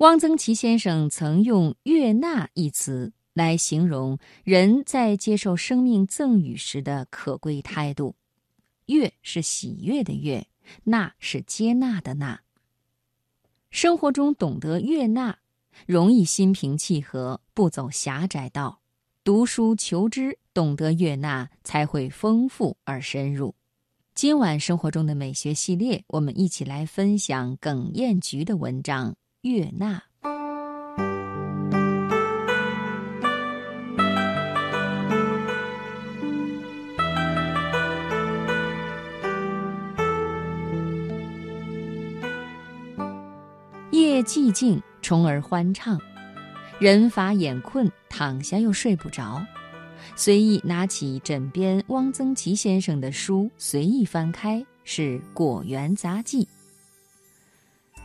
汪曾祺先生曾用“悦纳”一词来形容人在接受生命赠予时的可贵态度。悦是喜悦的悦，纳是接纳的纳。生活中懂得悦纳，容易心平气和，不走狭窄道。读书求知，懂得悦纳，才会丰富而深入。今晚生活中的美学系列，我们一起来分享耿彦菊的文章。悦纳。夜寂静，虫儿欢唱，人乏眼困，躺下又睡不着，随意拿起枕边汪曾祺先生的书，随意翻开，是《果园杂记》。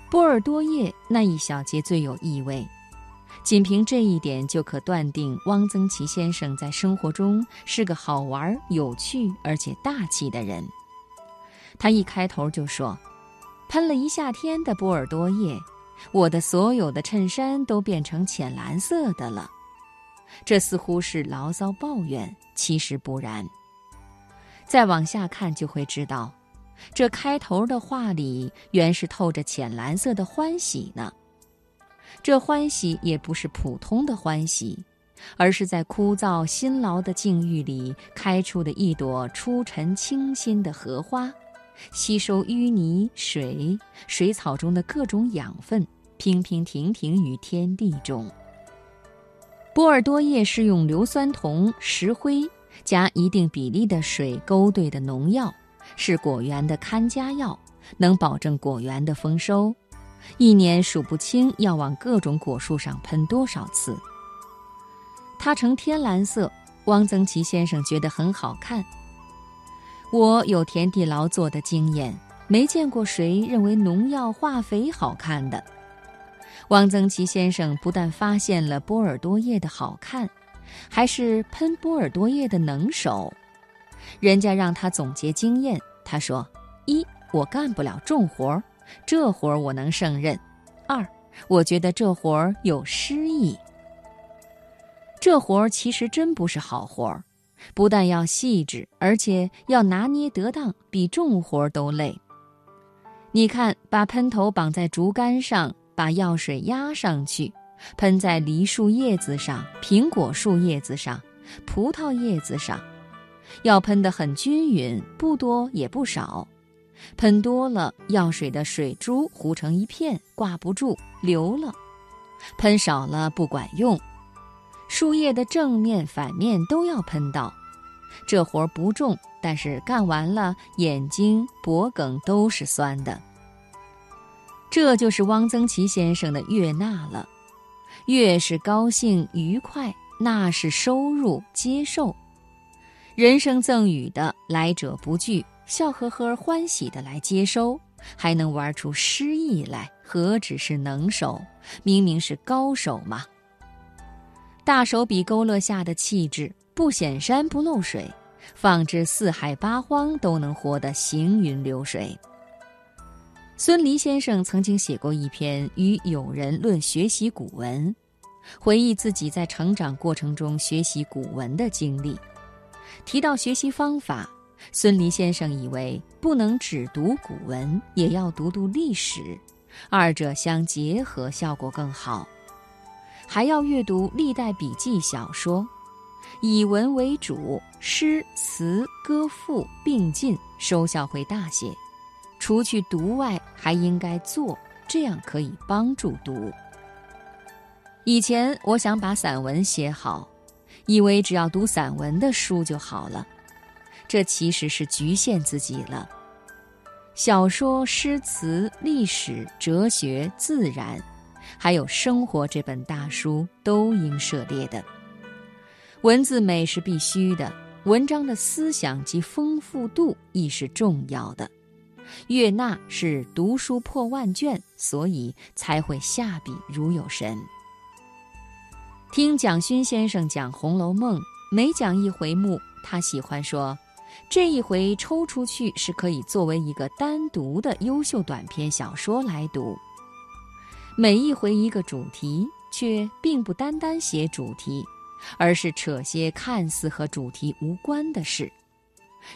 波尔多叶那一小节最有意味，仅凭这一点就可断定汪曾祺先生在生活中是个好玩、有趣而且大气的人。他一开头就说：“喷了一夏天的波尔多叶，我的所有的衬衫都变成浅蓝色的了。”这似乎是牢骚抱怨，其实不然。再往下看就会知道。这开头的话里原是透着浅蓝色的欢喜呢。这欢喜也不是普通的欢喜，而是在枯燥辛劳的境遇里开出的一朵出尘清新的荷花，吸收淤泥、水、水草中的各种养分，平平停停于天地中。波尔多液是用硫酸铜、石灰加一定比例的水勾兑的农药。是果园的看家药，能保证果园的丰收。一年数不清要往各种果树上喷多少次。它呈天蓝色，汪曾祺先生觉得很好看。我有田地劳作的经验，没见过谁认为农药化肥好看的。汪曾祺先生不但发现了波尔多叶的好看，还是喷波尔多叶的能手。人家让他总结经验，他说：一，我干不了重活儿，这活儿我能胜任；二，我觉得这活儿有诗意。这活儿其实真不是好活儿，不但要细致，而且要拿捏得当，比重活儿都累。你看，把喷头绑在竹竿上，把药水压上去，喷在梨树叶子上、苹果树叶子上、葡萄叶子上。要喷得很均匀，不多也不少。喷多了，药水的水珠糊成一片，挂不住，流了；喷少了，不管用。树叶的正面、反面都要喷到。这活不重，但是干完了，眼睛、脖颈都是酸的。这就是汪曾祺先生的悦纳了。悦是高兴、愉快，纳是收入、接受。人生赠予的来者不拒，笑呵呵欢喜的来接收，还能玩出诗意来，何止是能手？明明是高手嘛！大手笔勾勒下的气质，不显山不漏水，放置四海八荒都能活得行云流水。孙犁先生曾经写过一篇与友人论学习古文，回忆自己在成长过程中学习古文的经历。提到学习方法，孙犁先生以为不能只读古文，也要读读历史，二者相结合效果更好。还要阅读历代笔记小说，以文为主，诗词歌赋并进，收效会大些。除去读外，还应该做，这样可以帮助读。以前我想把散文写好。以为只要读散文的书就好了，这其实是局限自己了。小说、诗词、历史、哲学、自然，还有生活这本大书都应涉猎的。文字美是必须的，文章的思想及丰富度亦是重要的。悦纳是读书破万卷，所以才会下笔如有神。听蒋勋先生讲《红楼梦》，每讲一回目，他喜欢说：“这一回抽出去是可以作为一个单独的优秀短篇小说来读。”每一回一个主题，却并不单单写主题，而是扯些看似和主题无关的事，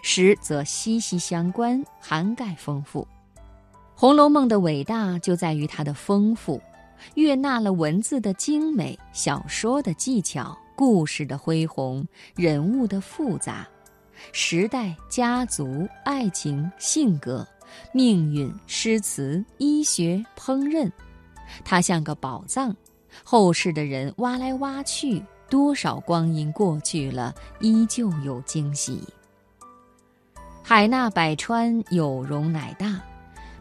实则息息相关，涵盖丰富。《红楼梦》的伟大就在于它的丰富，悦纳了文字的精美、小说的技巧、故事的恢宏、人物的复杂。时代、家族、爱情、性格、命运、诗词、医学、烹饪，它像个宝藏，后世的人挖来挖去，多少光阴过去了，依旧有惊喜。海纳百川，有容乃大，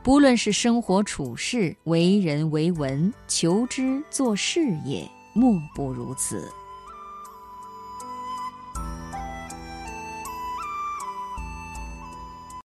无论是生活处事、为人为文、求知做事业，莫不如此。